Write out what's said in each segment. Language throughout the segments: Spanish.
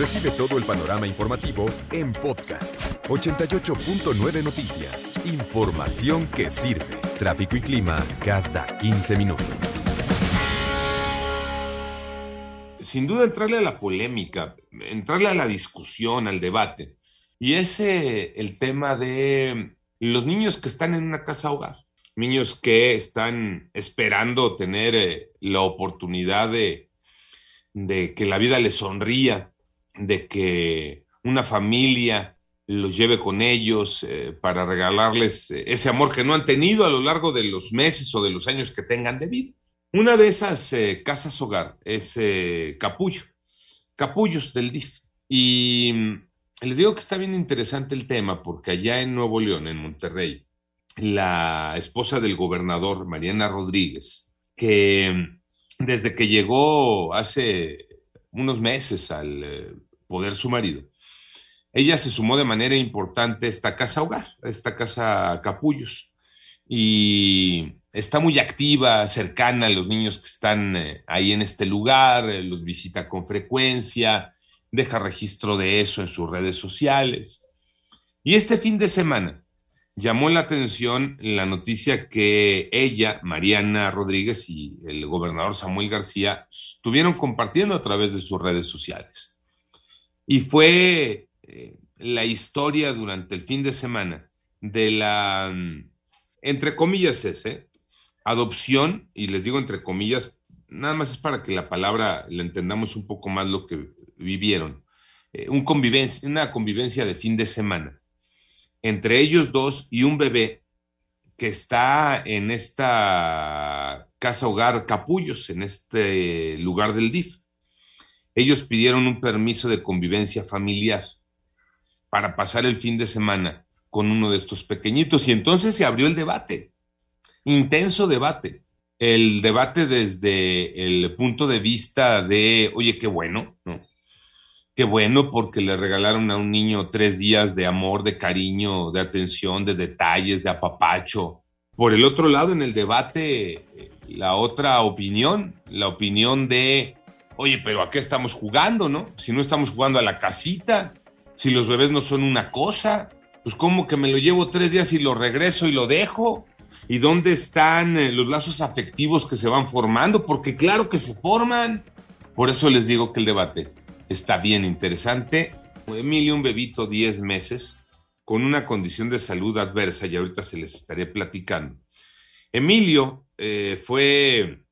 Recibe todo el panorama informativo en podcast 88.9 Noticias. Información que sirve. Tráfico y clima cada 15 minutos. Sin duda entrarle a la polémica, entrarle a la discusión, al debate. Y ese el tema de los niños que están en una casa hogar, niños que están esperando tener eh, la oportunidad de, de que la vida les sonría, de que una familia los lleve con ellos eh, para regalarles eh, ese amor que no han tenido a lo largo de los meses o de los años que tengan de vida. Una de esas casas hogar es Capullo, Capullos del DIF. Y mm, les digo que está bien interesante el tema porque allá en Nuevo León, en Monterrey, la esposa del gobernador, Mariana Rodríguez, que desde que llegó hace unos meses al eh, poder su marido, ella se sumó de manera importante a esta casa hogar, a esta casa capullos, y está muy activa, cercana a los niños que están eh, ahí en este lugar, eh, los visita con frecuencia, deja registro de eso en sus redes sociales. Y este fin de semana llamó la atención la noticia que ella, Mariana Rodríguez y el gobernador Samuel García estuvieron compartiendo a través de sus redes sociales. Y fue eh, la historia durante el fin de semana de la, mm, entre comillas, ese, adopción, y les digo entre comillas, nada más es para que la palabra la entendamos un poco más lo que vivieron. Eh, una convivencia de fin de semana entre ellos dos y un bebé que está en esta casa hogar Capullos, en este lugar del DIF. Ellos pidieron un permiso de convivencia familiar para pasar el fin de semana con uno de estos pequeñitos y entonces se abrió el debate, intenso debate el debate desde el punto de vista de, oye, qué bueno, ¿no? Qué bueno porque le regalaron a un niño tres días de amor, de cariño, de atención, de detalles, de apapacho. Por el otro lado, en el debate, la otra opinión, la opinión de, oye, pero ¿a qué estamos jugando, no? Si no estamos jugando a la casita, si los bebés no son una cosa, pues como que me lo llevo tres días y lo regreso y lo dejo y dónde están eh, los lazos afectivos que se van formando, porque claro que se forman. Por eso les digo que el debate está bien interesante. Emilio, un bebito 10 meses, con una condición de salud adversa, y ahorita se les estaré platicando. Emilio eh, fue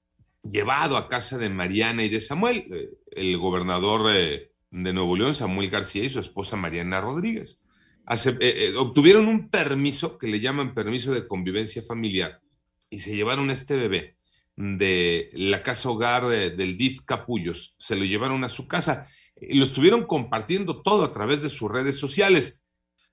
llevado a casa de Mariana y de Samuel, eh, el gobernador de Nuevo León, Samuel García, y su esposa Mariana Rodríguez. Eh, eh, obtuvieron un permiso que le llaman permiso de convivencia familiar y se llevaron este bebé de la casa hogar del DIF Capullos, se lo llevaron a su casa lo estuvieron compartiendo todo a través de sus redes sociales.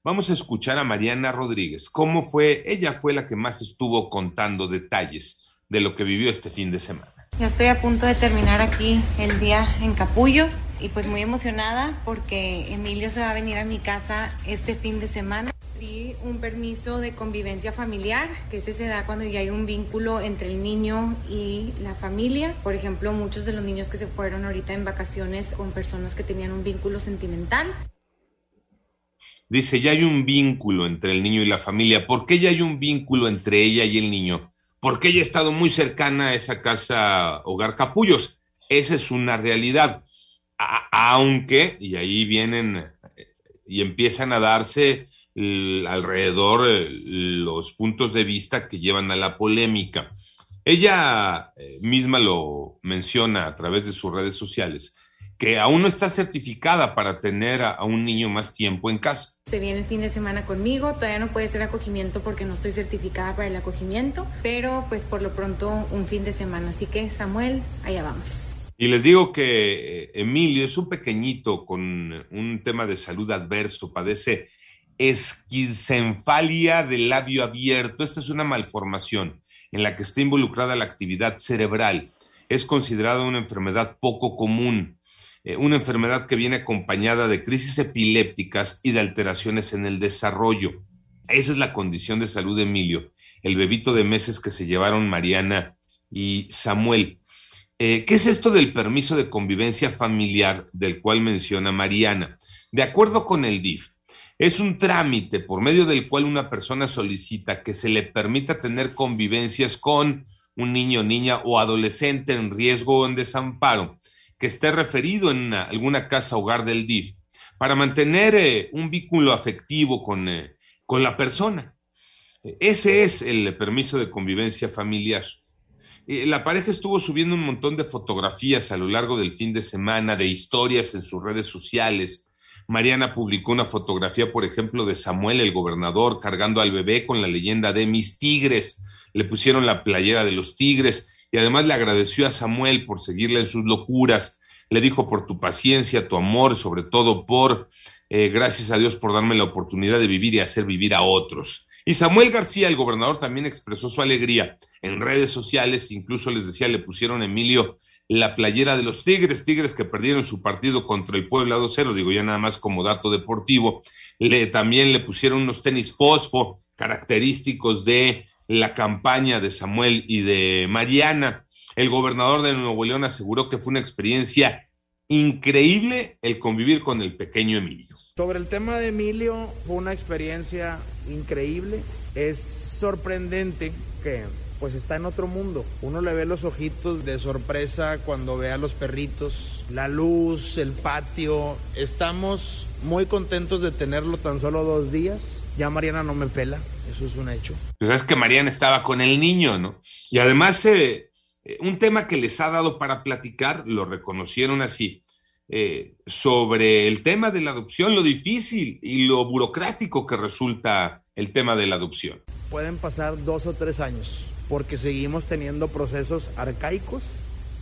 Vamos a escuchar a Mariana Rodríguez. ¿Cómo fue? Ella fue la que más estuvo contando detalles de lo que vivió este fin de semana. Ya estoy a punto de terminar aquí el día en Capullos y pues muy emocionada porque Emilio se va a venir a mi casa este fin de semana. Di un permiso de convivencia familiar, que ese se da cuando ya hay un vínculo entre el niño y la familia. Por ejemplo, muchos de los niños que se fueron ahorita en vacaciones con personas que tenían un vínculo sentimental. Dice, ya hay un vínculo entre el niño y la familia. ¿Por qué ya hay un vínculo entre ella y el niño? porque ella ha estado muy cercana a esa casa Hogar Capullos. Esa es una realidad. aunque, y ahí vienen y empiezan a darse alrededor eh, los puntos de vista que llevan a la polémica. Ella eh, misma lo menciona a través de sus redes sociales que aún no está certificada para tener a, un niño más tiempo en casa. Se viene el fin de semana conmigo, todavía no puede ser acogimiento porque no estoy certificada para el acogimiento, pero pues por lo pronto un fin de semana. Así que Samuel, allá vamos. Y les digo que eh, Emilio es un pequeñito con un tema de salud adverso, padece esquizenfalia del labio abierto. Esta es una malformación en la que está involucrada la actividad cerebral. Es considerada una enfermedad poco común eh, una enfermedad que viene acompañada de crisis epilépticas y de alteraciones en el desarrollo. Esa es la condición de salud de Emilio, el bebito de meses que se llevaron Mariana y Samuel. Eh, ¿Qué es esto del permiso de convivencia familiar del cual menciona Mariana? De acuerdo con el DIF, es un trámite por medio del cual una persona solicita que se le permita tener convivencias con un niño, niña o adolescente en riesgo o en desamparo que esté referido en alguna casa hogar del DIF para mantener eh, un vínculo afectivo con, eh, con la persona. Ese es el permiso de convivencia familiar. Eh, la pareja estuvo subiendo un montón de fotografías a lo largo del fin de semana, de historias en sus redes sociales. Mariana publicó una fotografía, por ejemplo, de Samuel, el gobernador, cargando al bebé con la leyenda de mis tigres. Le pusieron la playera de los tigres y además le agradeció a Samuel por seguirle en sus locuras. Le dijo por tu paciencia, tu amor, sobre todo por, eh, gracias a Dios por darme la oportunidad de vivir y hacer vivir a otros. Y Samuel García, el gobernador, también expresó su alegría en redes sociales, incluso les decía, le pusieron Emilio la playera de los Tigres, Tigres que perdieron su partido contra el Puebla 2-0, digo ya nada más como dato deportivo. Le, también le pusieron unos tenis fosfo característicos de la campaña de Samuel y de Mariana. El gobernador de Nuevo León aseguró que fue una experiencia increíble el convivir con el pequeño Emilio. Sobre el tema de Emilio, fue una experiencia increíble. Es sorprendente que pues está en otro mundo. Uno le ve los ojitos de sorpresa cuando ve a los perritos, la luz, el patio. Estamos muy contentos de tenerlo tan solo dos días. Ya Mariana no me pela, eso es un hecho. Pues es que Mariana estaba con el niño, ¿no? Y además, eh, eh, un tema que les ha dado para platicar, lo reconocieron así, eh, sobre el tema de la adopción, lo difícil y lo burocrático que resulta el tema de la adopción. Pueden pasar dos o tres años porque seguimos teniendo procesos arcaicos,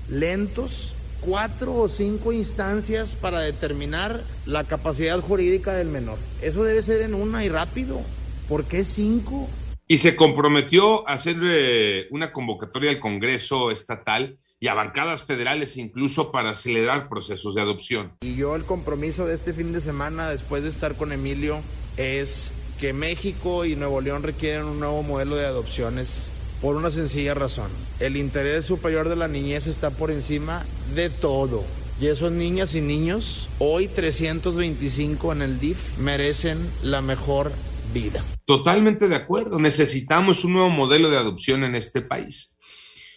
lentos, cuatro o cinco instancias para determinar la capacidad jurídica del menor. Eso debe ser en una y rápido. ¿Por qué cinco? Y se comprometió a hacer eh, una convocatoria al Congreso estatal y a bancadas federales incluso para acelerar procesos de adopción. Y yo el compromiso de este fin de semana, después de estar con Emilio, es que México y Nuevo León requieren un nuevo modelo de adopciones por una sencilla razón. El interés superior de la niñez está por encima de todo. Y esos niñas y niños, hoy 325 en el DIF, merecen la mejor vida. Totalmente de acuerdo. Necesitamos un nuevo modelo de adopción en este país.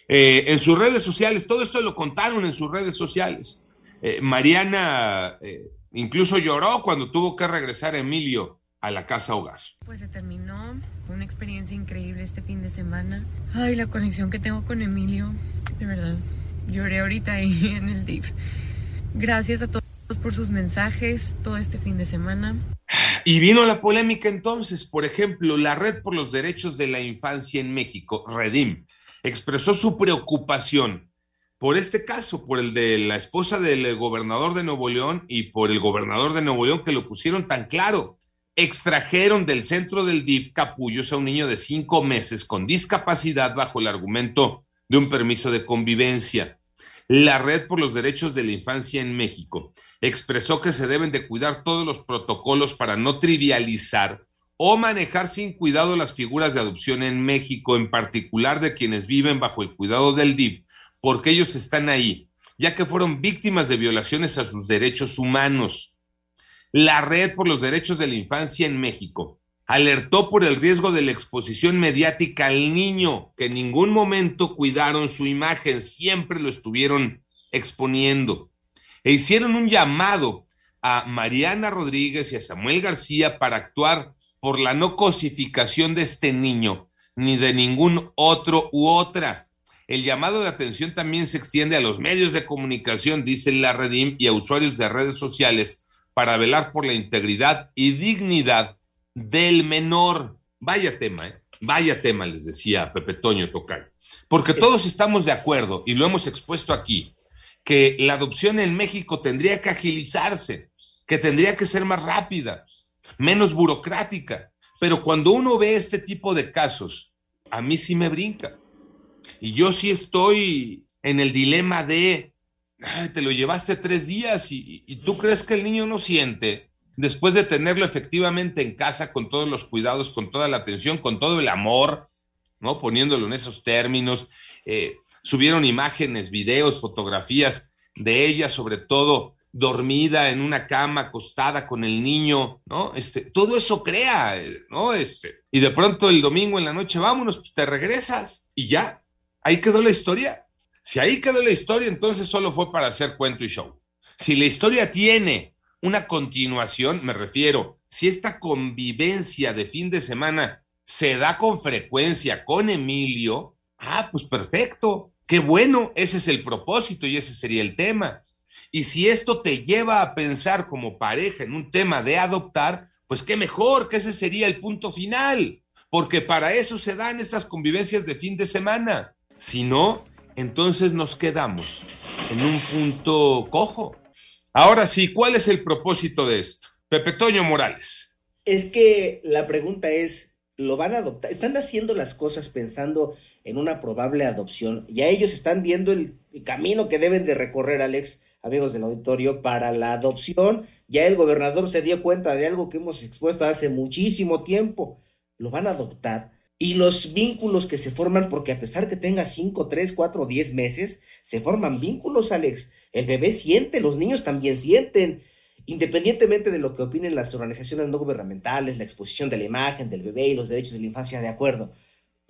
Eh, en sus redes sociales, todo esto lo contaron en sus redes sociales. Eh, Mariana eh, incluso lloró cuando tuvo que regresar Emilio a la casa hogar. Pues se terminó, una experiencia increíble este fin de semana. Ay, la conexión que tengo con Emilio, de verdad, lloré ahorita ahí en el DIF. Gracias a todos por sus mensajes todo este fin de semana. Y vino la polémica entonces, por ejemplo, la Red por los Derechos de la Infancia en México, Redim, expresó su preocupación por este caso, por el de la esposa del gobernador de Nuevo León y por el gobernador de Nuevo León que lo pusieron tan claro. Extrajeron del centro del DIF capullos a un niño de cinco meses con discapacidad bajo el argumento de un permiso de convivencia. La Red por los Derechos de la Infancia en México expresó que se deben de cuidar todos los protocolos para no trivializar o manejar sin cuidado las figuras de adopción en México, en particular de quienes viven bajo el cuidado del DIF, porque ellos están ahí, ya que fueron víctimas de violaciones a sus derechos humanos. La Red por los Derechos de la Infancia en México alertó por el riesgo de la exposición mediática al niño, que en ningún momento cuidaron su imagen, siempre lo estuvieron exponiendo. E hicieron un llamado a Mariana Rodríguez y a Samuel García para actuar por la no cosificación de este niño, ni de ningún otro u otra. El llamado de atención también se extiende a los medios de comunicación, dice la Redim, y a usuarios de redes sociales para velar por la integridad y dignidad del menor. Vaya tema, ¿eh? vaya tema, les decía Pepe Toño Tocay. Porque todos estamos de acuerdo, y lo hemos expuesto aquí, que la adopción en México tendría que agilizarse, que tendría que ser más rápida, menos burocrática. Pero cuando uno ve este tipo de casos, a mí sí me brinca. Y yo sí estoy en el dilema de, te lo llevaste tres días y, tú crees que el niño no siente, después de tenerlo efectivamente en casa con todos los cuidados, con toda la atención, con todo el amor, ¿no? Poniéndolo en esos términos. Eh, subieron imágenes, videos, fotografías de ella, sobre todo dormida en una cama, acostada con el niño, ¿no? Este, todo eso crea, ¿no? Este, y de pronto el domingo en la noche, vámonos, pues, te regresas y ya, ahí quedó la historia. Si ahí quedó la historia, entonces solo fue para hacer cuento y show. Si la historia tiene una continuación, me refiero, si esta convivencia de fin de semana se da con frecuencia con Emilio, ah, pues perfecto, qué bueno, ese es el propósito y ese sería el tema. Y si esto te lleva a pensar como pareja en un tema de adoptar, pues qué mejor que ese sería el punto final, porque para eso se dan estas convivencias de fin de semana. Si no, entonces nos quedamos en un punto cojo. Ahora sí, ¿cuál es el propósito de esto? Pepe Toño Morales. Es que la pregunta es, ¿lo van a adoptar? ¿Están haciendo las cosas pensando en una probable adopción? Ya ellos están viendo el, camino que deben de recorrer, Alex, amigos del auditorio, para la adopción. Ya el gobernador se dio cuenta de algo que hemos expuesto hace muchísimo tiempo. ¿Lo van a adoptar? Y los vínculos que se forman, porque a pesar que tenga 5, 3, 4, 10 meses, se forman vínculos, Alex. El bebé siente, los niños también sienten. Independientemente de lo que opinen las organizaciones no gubernamentales, la exposición de la imagen del bebé y los derechos de la infancia, de acuerdo.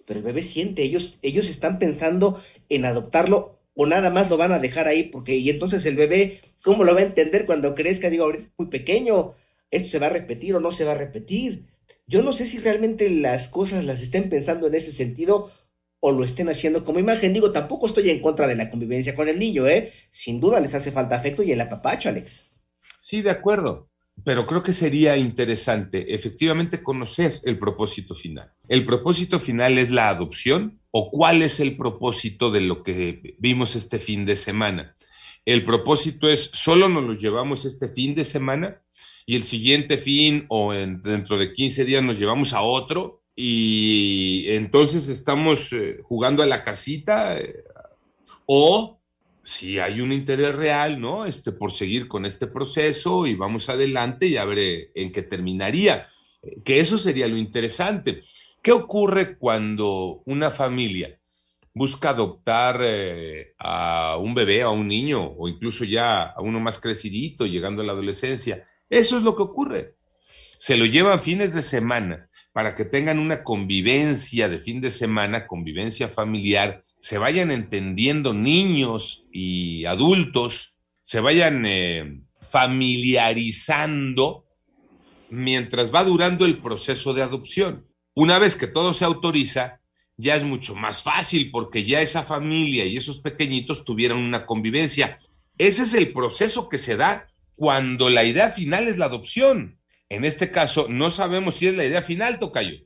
Pero el bebé siente, ellos, ellos están pensando en adoptarlo o nada más lo van a dejar ahí, porque y entonces el bebé, ¿cómo lo va a entender cuando crezca? Digo, ahorita es muy pequeño, esto se va a repetir o no se va a repetir. Yo no sé si realmente las cosas las estén pensando en ese sentido o lo estén haciendo como imagen. Digo, tampoco estoy en contra de la convivencia con el niño, ¿eh? Sin duda les hace falta afecto y el apapacho, Alex. Sí, de acuerdo. Pero creo que sería interesante efectivamente conocer el propósito final. ¿El propósito final es la adopción o cuál es el propósito de lo que vimos este fin de semana? El propósito es solo nos lo llevamos este fin de semana y el siguiente fin o dentro de 15 días nos llevamos a otro y entonces estamos eh, jugando a la casita eh, o si hay un interés real, ¿no? Este, por seguir con este proceso y vamos adelante y a ver en qué terminaría. Que eso sería lo interesante. ¿Qué ocurre cuando una familia busca adoptar eh, a un bebé, a un niño o incluso ya a uno más crecidito, llegando a la adolescencia? Eso es lo que ocurre. Se lo llevan fines de semana para que tengan una convivencia de fin de semana, convivencia familiar, se vayan entendiendo niños y adultos, se vayan eh, familiarizando mientras va durando el proceso de adopción. Una vez que todo se autoriza, ya es mucho más fácil porque ya esa familia y esos pequeñitos tuvieron una convivencia. Ese es el proceso que se da cuando la idea final es la adopción. En este caso, no sabemos si es la idea final, Tocayo.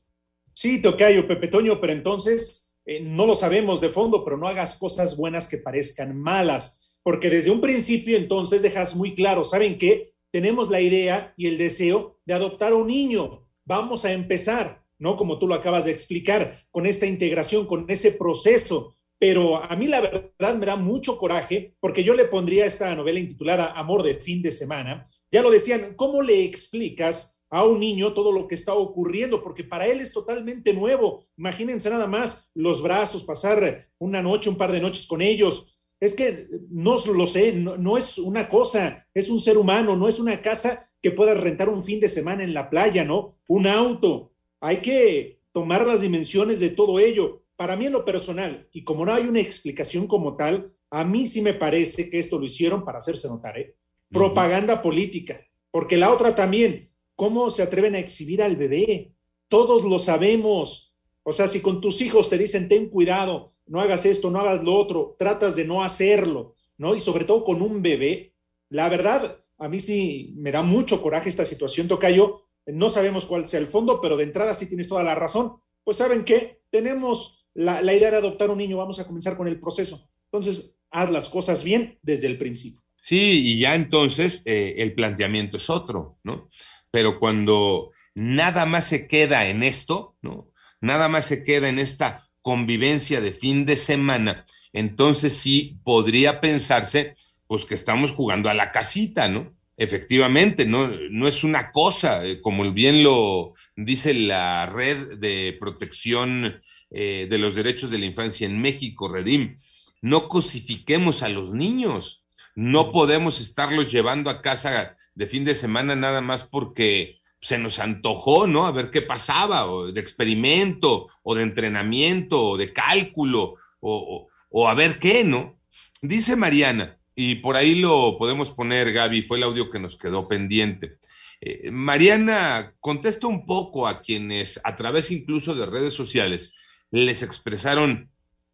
Sí, Tocayo, Pepe Toño, pero entonces eh, no lo sabemos de fondo, pero no hagas cosas buenas que parezcan malas, porque desde un principio entonces dejas muy claro, ¿saben qué? Tenemos la idea y el deseo de adoptar a un niño. Vamos a empezar, ¿no? Como tú lo acabas de explicar, con esta integración, con ese proceso. Pero a mí la verdad me da mucho coraje porque yo le pondría esta novela intitulada Amor de fin de semana, ya lo decían, ¿cómo le explicas a un niño todo lo que está ocurriendo? Porque para él es totalmente nuevo. Imagínense nada más los brazos, pasar una noche, un par de noches con ellos. Es que no lo sé, no, es una cosa, es un ser humano, no es una casa que pueda rentar un fin de semana en la playa, ¿no? Un auto. Hay que tomar las dimensiones de todo ello. Para mí en lo personal, y como no hay una explicación como tal, a mí sí me parece que esto lo hicieron para hacerse notar, ¿eh? propaganda política, porque la otra también, ¿cómo se atreven a exhibir al bebé? Todos lo sabemos. O sea, si con tus hijos te dicen, ten cuidado, no hagas esto, no hagas lo otro, tratas de no hacerlo, ¿no? Y sobre todo con un bebé, la verdad, a mí sí me da mucho coraje esta situación, Tocayo. No sabemos cuál sea el fondo, pero de entrada sí tienes toda la razón. Pues saben qué, tenemos la, idea de adoptar un niño, vamos a comenzar con el proceso. Entonces, haz las cosas bien desde el principio. Sí, y ya entonces eh, el planteamiento es otro, ¿no? Pero cuando nada más se queda en esto, ¿no? Nada más se queda en esta convivencia de fin de semana, entonces sí podría pensarse, pues que estamos jugando a la casita, ¿no? Efectivamente, no, no es una cosa, eh, como bien lo dice la red de protección eh, de los derechos de la infancia en México, Redim, no cosifiquemos a los niños. No podemos estarlos llevando a casa de fin de semana nada más porque se nos antojó, ¿no? A ver qué pasaba, o de experimento, o de entrenamiento, o de cálculo, o, a ver qué, ¿no? Dice Mariana, y por ahí lo podemos poner, Gaby, fue el audio que nos quedó pendiente. Eh, Mariana contesta un poco a quienes, a través incluso de redes sociales, les expresaron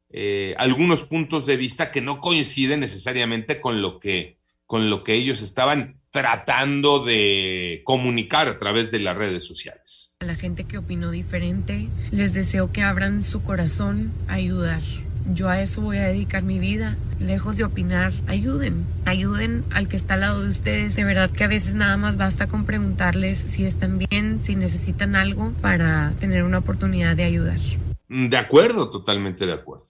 eh, algunos puntos de vista que no coinciden necesariamente con lo que, con lo que ellos estaban tratando de comunicar a través de las redes sociales. A la gente que opinó diferente, les deseo que abran su corazón a ayudar. Yo a eso voy a dedicar mi vida. Lejos de opinar, ayuden. Ayuden al que está al lado de ustedes. De verdad que a veces nada más basta con preguntarles si están bien, si necesitan algo para tener una oportunidad de ayudar. De acuerdo, totalmente de acuerdo.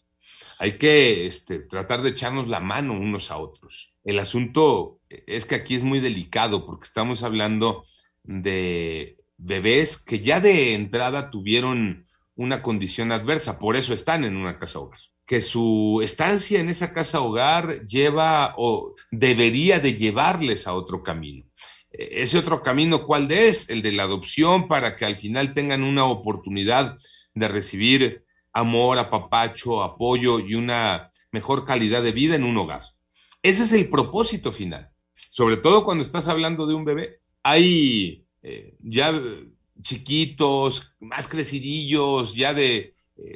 Hay que este, tratar de echarnos la mano unos a otros. El asunto es que aquí es muy delicado porque estamos hablando de bebés que ya de entrada tuvieron una condición adversa, por eso están en una casa hogar. Que su estancia en esa casa hogar lleva o debería de llevarles a otro camino. E, ese otro camino, ¿cuál es? El de la adopción para que al final tengan una oportunidad de recibir amor, apapacho, apoyo y una mejor calidad de vida en un hogar. Ese es el propósito final, sobre todo cuando estás hablando de un bebé. Hay eh, ya chiquitos, más crecidillos, ya de eh,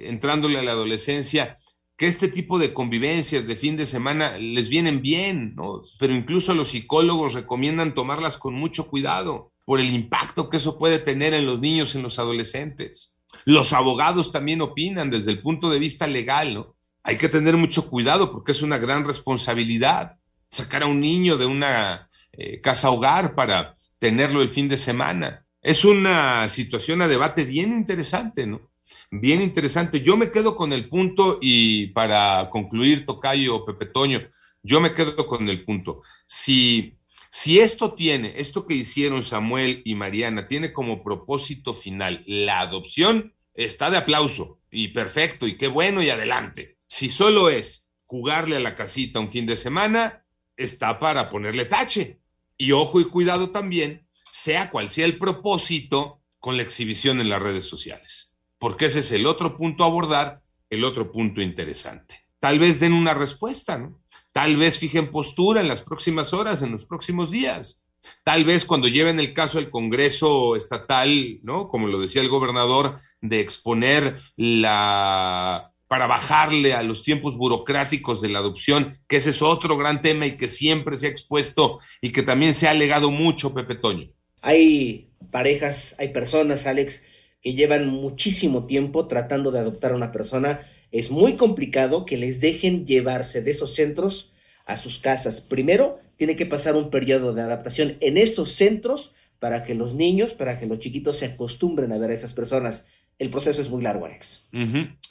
entrándole a la adolescencia, que este tipo de convivencias de fin de semana les vienen bien, ¿no? Pero incluso los psicólogos recomiendan tomarlas con mucho cuidado por el impacto que eso puede tener en los niños, en los adolescentes. Los abogados también opinan desde el punto de vista legal, ¿no? hay que tener mucho cuidado porque es una gran responsabilidad sacar a un niño de una eh, casa hogar para tenerlo el fin de semana. Es una situación a debate bien interesante, ¿no? Bien interesante. Yo me quedo con el punto y para concluir, Tocayo, Pepe Toño, yo me quedo con el punto. Si, si esto tiene, esto que hicieron Samuel y Mariana, tiene como propósito final la adopción, está de aplauso y perfecto y qué bueno y adelante. Si solo es jugarle a la casita un fin de semana, está para ponerle tache. Y ojo y cuidado también, sea cual sea el propósito con la exhibición en las redes sociales. Porque ese es el otro punto a abordar, el otro punto interesante. Tal vez den una respuesta, ¿no? Tal vez fijen postura en las próximas horas, en los próximos días. Tal vez cuando lleven el caso al Congreso estatal, ¿no? Como lo decía el gobernador, de exponer la para bajarle a los tiempos burocráticos de la adopción, que ese es otro gran tema y que siempre se ha expuesto y que también se ha alegado mucho, Pepe Toño. Hay parejas, hay personas, Alex, que llevan muchísimo tiempo tratando de adoptar a una persona. Es muy complicado que les dejen llevarse de esos centros a sus casas. Primero, tiene que pasar un periodo de adaptación en esos centros para que los niños, para que los chiquitos se acostumbren a ver a esas personas el proceso es muy largo, Alex.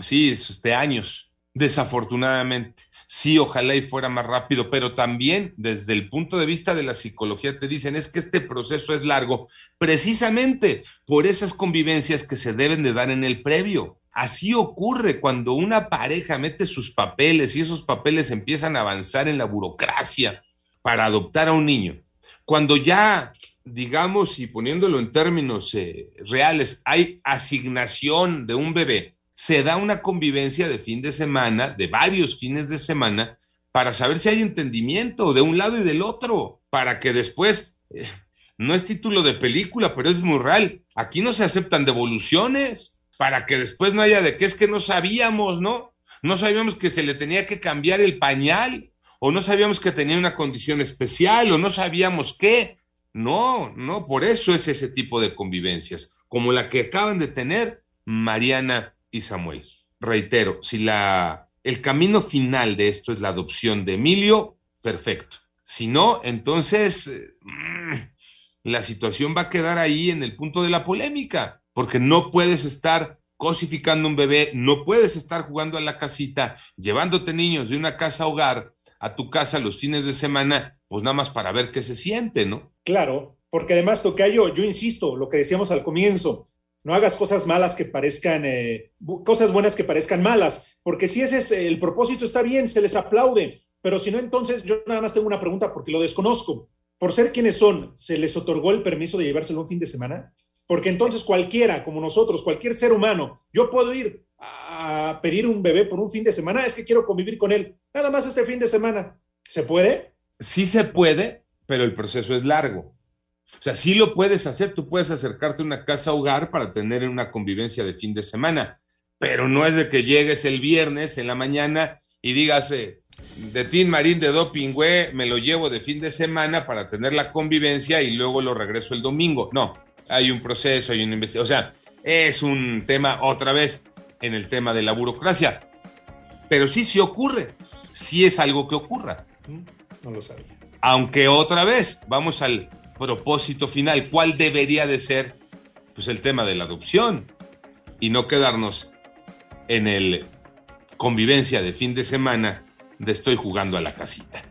Sí, es de años, desafortunadamente. Sí, ojalá y fuera más rápido, pero también desde el punto de vista de la psicología te dicen es que este proceso es largo precisamente por esas convivencias que se deben de dar en el previo. Así ocurre cuando una pareja mete sus papeles y esos papeles empiezan a avanzar en la burocracia para adoptar a un niño. Cuando ya digamos, y poniéndolo en términos eh, reales, hay asignación de un bebé, se da una convivencia de fin de semana, de varios fines de semana, para saber si hay entendimiento de un lado y del otro, para que después, eh, no es título de película, pero es muy real, aquí no se aceptan devoluciones, para que después no haya de qué es que no sabíamos, ¿no? No sabíamos que se le tenía que cambiar el pañal, o no sabíamos que tenía una condición especial, o no sabíamos qué. No, no, por eso es ese tipo de convivencias, como la que acaban de tener Mariana y Samuel. Reitero, si la, el camino final de esto es la adopción de Emilio, perfecto. Si no, entonces mm, la situación va a quedar ahí en el punto de la polémica, porque no puedes estar cosificando un bebé, no puedes estar jugando a la casita, llevándote niños de una casa a hogar a tu casa los fines de semana, pues nada más para ver qué se siente, ¿no? Claro, porque además, Tocayo, yo insisto, lo que decíamos al comienzo, no hagas cosas malas que parezcan, eh, cosas buenas que parezcan malas, porque si ese es el propósito, está bien, se les aplaude, pero si no, entonces yo nada más tengo una pregunta porque lo desconozco. Por ser quienes son, ¿se les otorgó el permiso de llevárselo un fin de semana? Porque entonces cualquiera, como nosotros, cualquier ser humano, yo puedo ir a pedir un bebé por un fin de semana, es que quiero convivir con él, nada más este fin de semana. ¿Se puede? Sí se puede, pero el proceso es largo. O sea, sí lo puedes hacer, tú puedes acercarte a una casa hogar para tener una convivencia de fin de semana, pero no es de que llegues el viernes en la mañana y digas, eh, de Tin Marín de Doping, me lo llevo de fin de semana para tener la convivencia y luego lo regreso el domingo. No, hay un proceso, hay una investigación. O sea, es un tema otra vez en el tema de la burocracia. Pero sí, sí ocurre. Sí es algo que ocurra. No lo sabía. Aunque otra vez, vamos al propósito final, ¿cuál debería de ser? Pues el tema de la adopción y no quedarnos en el convivencia de fin de semana de estoy jugando a la casita.